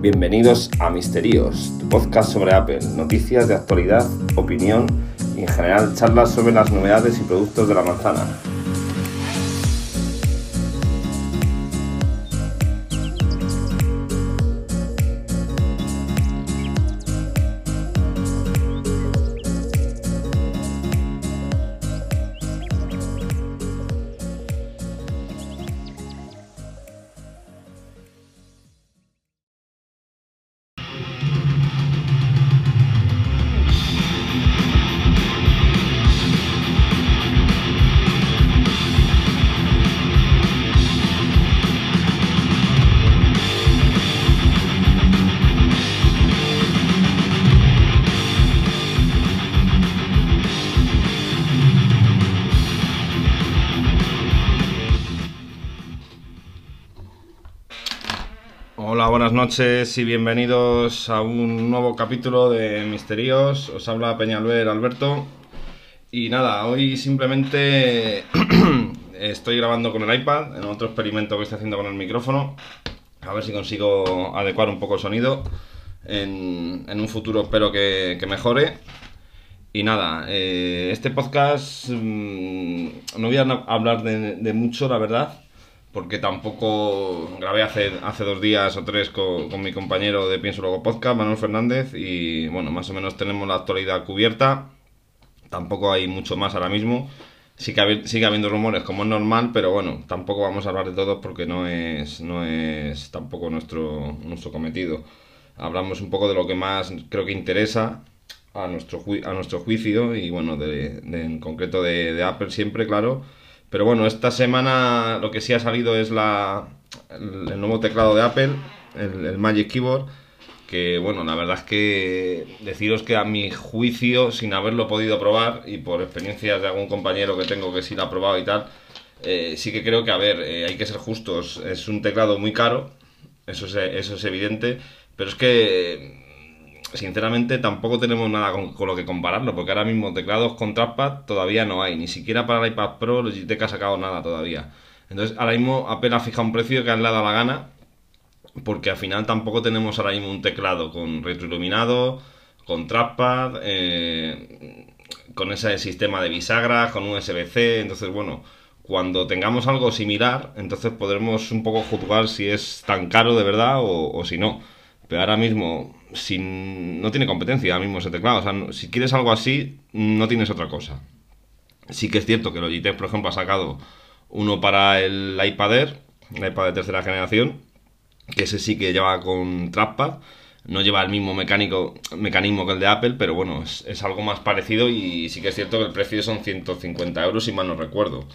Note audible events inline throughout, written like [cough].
Bienvenidos a Misterios, tu podcast sobre Apple, noticias de actualidad, opinión y en general charlas sobre las novedades y productos de la manzana. Buenas noches y bienvenidos a un nuevo capítulo de Misterios. Os habla Peñalver Alberto. Y nada, hoy simplemente [clears throat] estoy grabando con el iPad en otro experimento que estoy haciendo con el micrófono. A ver si consigo adecuar un poco el sonido. En, en un futuro espero que, mejore. Y nada, eh, este podcast mm, no voy a hablar de mucho, la verdad, porque tampoco grabé hace, hace dos días o tres con, con mi compañero de Pienso Luego Podcast, Manuel Fernández, y bueno, más o menos tenemos la actualidad cubierta. Tampoco hay mucho más ahora mismo. Sí que habi- sigue habiendo rumores como es normal, pero bueno, tampoco vamos a hablar de todos porque no es, no es tampoco nuestro, nuestro cometido. Hablamos un poco de lo que más creo que interesa a nuestro, ju- a nuestro juicio y bueno, de, de- en concreto de, de Apple siempre, claro. Pero bueno, esta semana lo que sí ha salido es la, el, nuevo teclado de Apple, el, el Magic Keyboard, que bueno, la verdad es que deciros que a mi juicio, sin haberlo podido probar y por experiencias de algún compañero que tengo que sí lo ha probado y tal, eh, sí que creo que, a ver, eh, hay que ser justos, es un teclado muy caro, eso es, eso es evidente, pero es que sinceramente tampoco tenemos nada con, lo que compararlo, porque ahora mismo teclados con trackpad todavía no hay, ni siquiera para el iPad Pro Logitech ha sacado nada todavía. Entonces ahora mismo Apple ha fijado un precio que han dado la gana, porque al final tampoco tenemos ahora mismo un teclado con retroiluminado, con trackpad, eh, con ese sistema de bisagras, con USB-C, entonces bueno, cuando tengamos algo similar, entonces podremos un poco juzgar si es tan caro de verdad o si no. Pero ahora mismo, sin, no tiene competencia ahora mismo ese teclado. O sea, si quieres algo así, no tienes otra cosa. Sí que es cierto que Logitech, por ejemplo, ha sacado uno para el iPad Air, el iPad de tercera generación, que ese sí que lleva con trackpad. No lleva el mismo mecánico, mecanismo que el de Apple, pero bueno, es, es algo más parecido y sí que es cierto que el precio son 150 euros, si mal no recuerdo.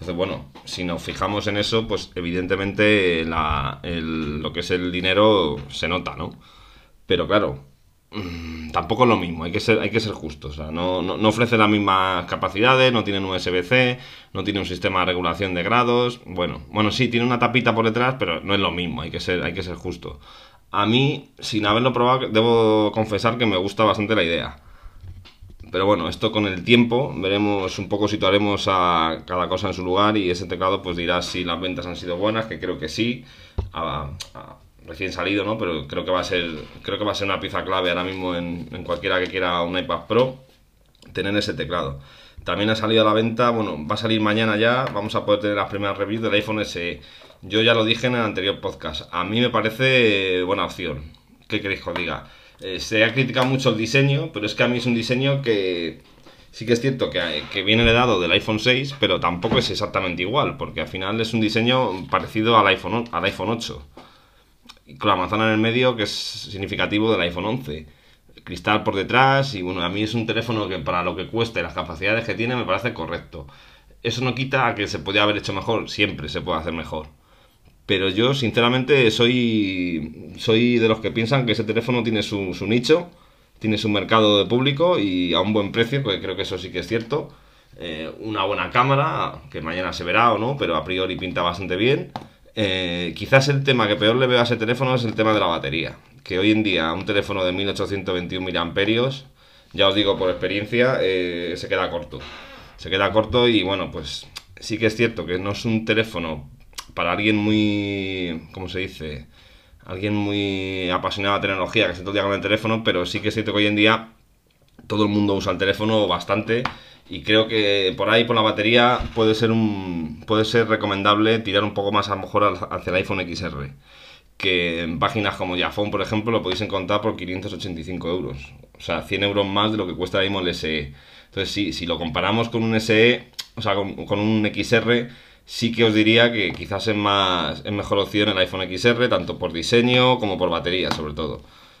Entonces, bueno, si nos fijamos en eso, pues evidentemente la- lo que es el dinero se nota, ¿no? Pero claro, mm, tampoco es lo mismo, hay que ser, hay que ser justos. O sea, no, no, no ofrece las mismas capacidades, no tiene un USB-C, no tiene un sistema de regulación de grados. Bueno, bueno, sí, tiene una tapita por detrás, pero no es lo mismo, hay que ser, hay que ser justo. A mí, sin haberlo probado, debo confesar que me gusta bastante la idea. Pero bueno, esto con el tiempo veremos un poco, situaremos a cada cosa en su lugar y ese teclado pues dirá si las ventas han sido buenas, que creo que sí, a- a- recién salido, ¿no? Pero creo que va a ser, creo que va a ser una pieza clave ahora mismo en, en cualquiera que quiera un iPad Pro, tener ese teclado. También ha salido a la venta, bueno, va a salir mañana ya, vamos a poder tener las primeras reviews del iPhone SE. Yo ya lo dije en el anterior podcast, a mí me parece buena opción. ¿Qué queréis que os diga? Eh, se ha criticado mucho el diseño, pero es que a mí es un diseño que sí que es cierto que, viene heredado del iPhone 6, pero tampoco es exactamente igual, porque al final es un diseño parecido al iPhone, al iPhone 8 y con la manzana en el medio, que es significativo del iPhone 11. Cristal por detrás, y bueno, a mí es un teléfono que para lo que cuesta y las capacidades que tiene me parece correcto. Eso no quita a que se podía haber hecho mejor, siempre se puede hacer mejor. Pero yo, sinceramente, soy, soy de los que piensan que ese teléfono tiene su, nicho, tiene su mercado de público y a un buen precio, porque creo que eso sí que es cierto. Eh, una buena cámara, que mañana se verá o no, pero a priori pinta bastante bien. Eh, quizás el tema que peor le veo a ese teléfono es el tema de la batería. Que hoy en día un teléfono de 1821 mAh, ya os digo por experiencia, eh, se queda corto. Se queda corto y bueno, pues sí que es cierto que no es un teléfono para alguien muy, ¿cómo se dice? alguien muy apasionado de tecnología, que se todo el con el teléfono, pero sí que es cierto que hoy en día todo el mundo usa el teléfono bastante y creo que por ahí, por la batería, puede ser, un, puede ser recomendable tirar un poco más a lo mejor hacia el iPhone XR que en páginas como Yafone, por ejemplo, lo podéis encontrar por 585 euros. O sea, 100 euros más de lo que cuesta ahora mismo el SE. Entonces, sí, si lo comparamos con un SE, o sea, con, un XR, sí que os diría que quizás es, más, es mejor opción el iPhone XR, tanto por diseño como por batería, sobre todo.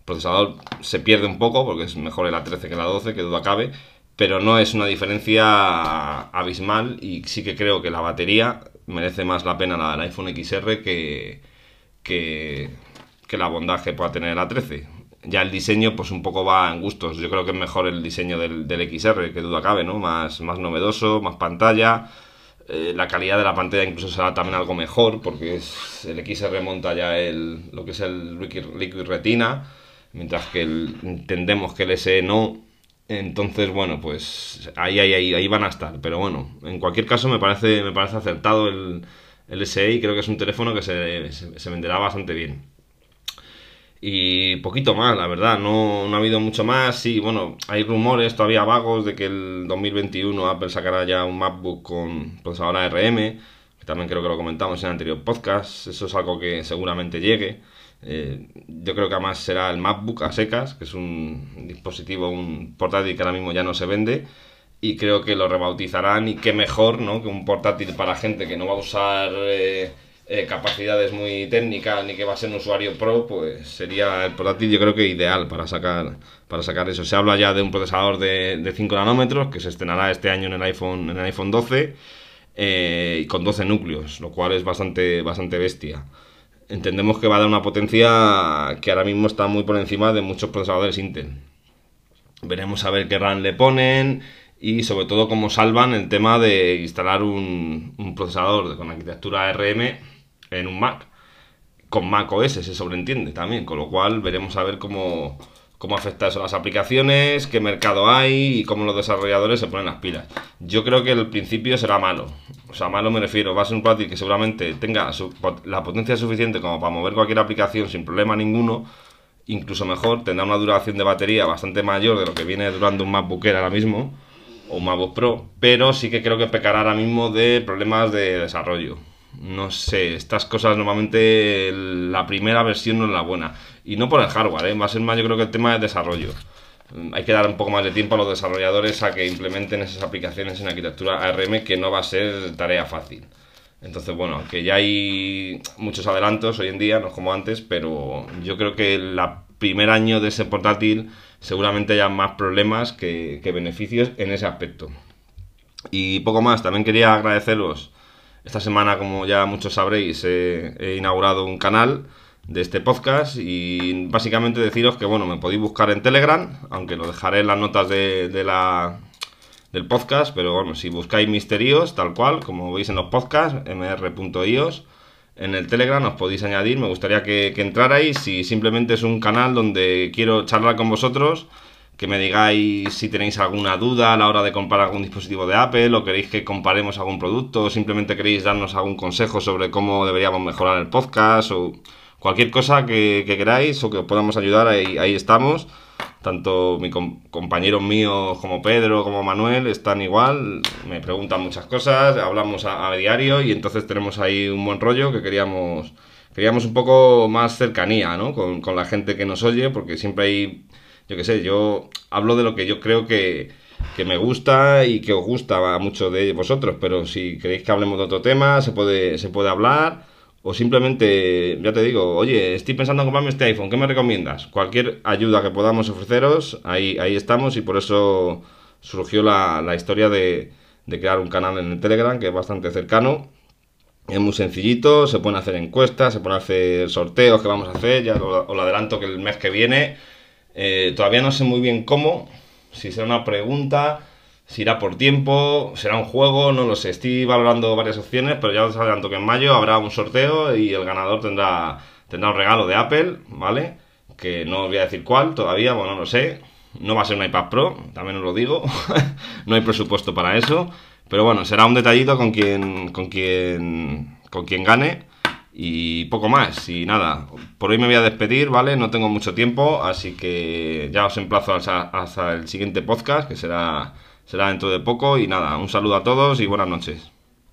El procesador se pierde un poco porque es mejor el A13 que la 12, que duda cabe, pero no es una diferencia abismal y sí que creo que la batería merece más la pena la del iPhone XR que que, la bondad que pueda tener el A13. Ya el diseño, pues un poco va en gustos. Yo creo que es mejor el diseño del, XR, que duda cabe, ¿no? Más, más novedoso, más pantalla. Eh, la calidad de la pantalla incluso será también algo mejor, porque es, el XR monta ya el, lo que es el Liquid, Retina, mientras que entendemos que el SE no. Entonces, bueno, pues ahí, ahí, ahí, ahí van a estar. Pero bueno, en cualquier caso me parece, me parece acertado el, el SE creo que es un teléfono que se, venderá bastante bien. Y poquito más, la verdad, no, ha habido mucho más. Sí, bueno, hay rumores todavía vagos de que el 2021 Apple sacará ya un MacBook con procesador ARM, que también creo que lo comentamos en anterior podcast. Eso es algo que seguramente llegue. Eh, yo creo que además será el MacBook a secas, que es un dispositivo, un portátil que ahora mismo ya no se vende y creo que lo rebautizarán y qué mejor, ¿no? Que un portátil para gente que no va a usar eh, eh, capacidades muy técnicas ni que va a ser un usuario pro, pues sería el portátil yo creo que ideal para sacar, para sacar eso. Se habla ya de un procesador de, de 5 nanómetros que se estrenará este año en el iPhone, en el iPhone 12 eh, con 12 núcleos, lo cual es bastante, bastante bestia. Entendemos que va a dar una potencia que ahora mismo está muy por encima de muchos procesadores Intel. Veremos a ver qué RAM le ponen y sobre todo cómo salvan el tema de instalar un, procesador con arquitectura ARM en un Mac. Con Mac OS se sobreentiende también, con lo cual veremos a ver cómo, cómo afecta eso a las aplicaciones, qué mercado hay y cómo los desarrolladores se ponen las pilas. Yo creo que el principio será malo. O sea, malo me refiero, va a ser un portátil que seguramente tenga la potencia suficiente como para mover cualquier aplicación sin problema ninguno. Incluso mejor, tendrá una duración de batería bastante mayor de lo que viene durando un MacBook Air ahora mismo o MacBook Pro, pero sí que creo que pecará ahora mismo de problemas de desarrollo. No sé, estas cosas normalmente la primera versión no es la buena. Y no por el hardware, ¿eh? va a ser más yo creo que el tema de desarrollo. Mm, hay que dar un poco más de tiempo a los desarrolladores a que implementen esas aplicaciones en arquitectura ARM que no va a ser tarea fácil. Entonces, bueno, que ya hay muchos adelantos hoy en día, no como antes, pero yo creo que el primer año de ese portátil seguramente haya más problemas que, beneficios en ese aspecto. Y poco más, también quería agradeceros. Esta semana, como ya muchos sabréis, he, inaugurado un canal de este podcast y básicamente deciros que, bueno, me podéis buscar en Telegram, aunque lo dejaré en las notas de, la, del podcast, pero bueno, si buscáis misterios, tal cual, como veis en los podcasts, mr.ios, en el Telegram os podéis añadir, me gustaría que, entrarais si simplemente es un canal donde quiero charlar con vosotros, que me digáis si tenéis alguna duda a la hora de comprar algún dispositivo de Apple o queréis que comparemos algún producto o simplemente queréis darnos algún consejo sobre cómo deberíamos mejorar el podcast o cualquier cosa que, queráis o que os podamos ayudar, ahí, ahí estamos tanto mi compañeros míos como Pedro como Manuel están igual, me preguntan muchas cosas, hablamos a, diario y entonces tenemos ahí un buen rollo que queríamos, queríamos un poco más cercanía ¿no? con, con la gente que nos oye, porque siempre hay, yo qué sé, yo hablo de lo que yo creo que, que me gusta y que os gusta a muchos de vosotros, pero si queréis que hablemos de otro tema, se puede, se puede hablar o simplemente, ya te digo, oye, estoy pensando en comprarme este iPhone, ¿qué me recomiendas? Cualquier ayuda que podamos ofreceros, ahí, ahí estamos y por eso surgió la, historia de, crear un canal en el Telegram que es bastante cercano. Es muy sencillito, se pueden hacer encuestas, se pueden hacer sorteos que vamos a hacer, ya os lo adelanto que el mes que viene, eh, todavía no sé muy bien cómo, si será una pregunta, si irá por tiempo, será un juego, no lo sé. Estoy valorando varias opciones, pero ya os adelanto que en mayo habrá un sorteo y el ganador tendrá, tendrá un regalo de Apple, ¿vale? Que no os voy a decir cuál todavía, bueno, no lo sé. No va a ser un iPad Pro, también os lo digo. [laughs] no hay presupuesto para eso. Pero bueno, será un detallito con quien, con quien, con quien gane. Y poco más, y nada, por hoy me voy a despedir, ¿vale? No tengo mucho tiempo, así que ya os emplazo hasta, hasta el siguiente podcast, que será, será dentro de poco. Y nada, un saludo a todos y buenas noches.